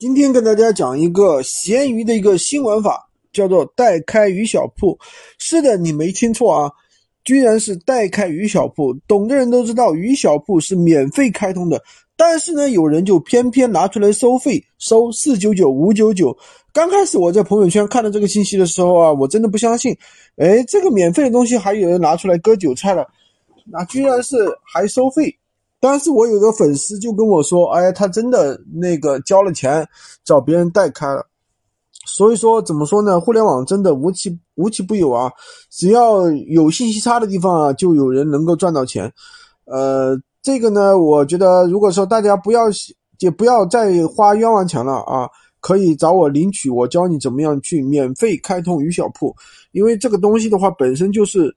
今天跟大家讲一个闲鱼的一个新玩法，叫做代开鱼小铺。是的，你没听错啊，居然是代开鱼小铺。懂的人都知道，鱼小铺是免费开通的，但是呢，有人就偏偏拿出来收费，收四九九、五九九。刚开始我在朋友圈看到这个信息的时候啊，我真的不相信，哎，这个免费的东西还有人拿出来割韭菜了，那居然是还收费。但是我有个粉丝就跟我说，哎，他真的那个交了钱找别人代开了，所以说怎么说呢？互联网真的无奇无奇不有啊，只要有信息差的地方啊，就有人能够赚到钱。呃，这个呢，我觉得如果说大家不要也不要再花冤枉钱了啊，可以找我领取，我教你怎么样去免费开通鱼小铺，因为这个东西的话本身就是。